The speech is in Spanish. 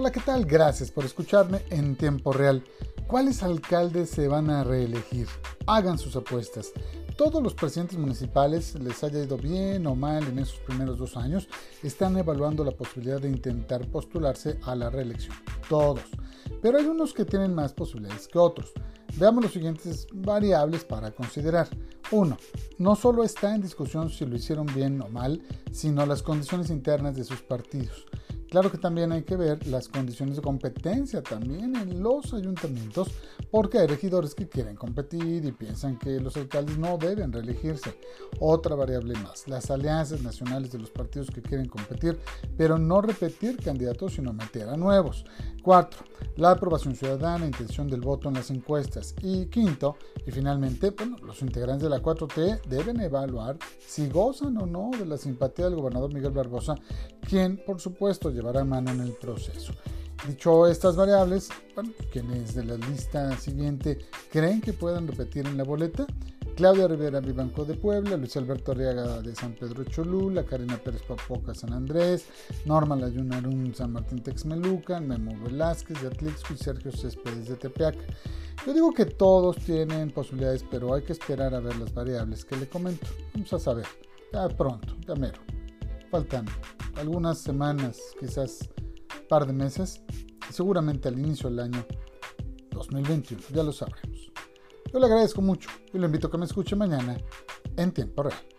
Hola, ¿qué tal? Gracias por escucharme en tiempo real. ¿Cuáles alcaldes se van a reelegir? Hagan sus apuestas. Todos los presidentes municipales, les haya ido bien o mal en esos primeros dos años, están evaluando la posibilidad de intentar postularse a la reelección. Todos. Pero hay unos que tienen más posibilidades que otros. Veamos los siguientes variables para considerar. 1. No solo está en discusión si lo hicieron bien o mal, sino las condiciones internas de sus partidos. Claro que también hay que ver las condiciones de competencia también en los ayuntamientos, porque hay regidores que quieren competir y piensan que los alcaldes no deben reelegirse. Otra variable más, las alianzas nacionales de los partidos que quieren competir, pero no repetir candidatos, sino meter a nuevos. Cuatro, la aprobación ciudadana, intención del voto en las encuestas. Y quinto, y finalmente, bueno, los integrantes de la 4T deben evaluar si gozan o no de la simpatía del gobernador Miguel Barbosa, quien por supuesto llevará mano en el proceso. Dicho estas variables, bueno, quienes de la lista siguiente creen que puedan repetir en la boleta, Claudia Rivera Vivanco de Puebla, Luis Alberto Arriaga de San Pedro Cholula, Karina Pérez Papoca San Andrés, Norma Layunarum San Martín Texmelucan, Memo Velázquez de Atlixco y Sergio Céspedes de Tepeac. Yo digo que todos tienen posibilidades, pero hay que esperar a ver las variables que le comento. Vamos a saber, ya pronto, ya mero. Faltan algunas semanas, quizás par de meses, y seguramente al inicio del año 2021, ya lo sabremos. Yo le agradezco mucho y lo invito a que me escuche mañana en tiempo real.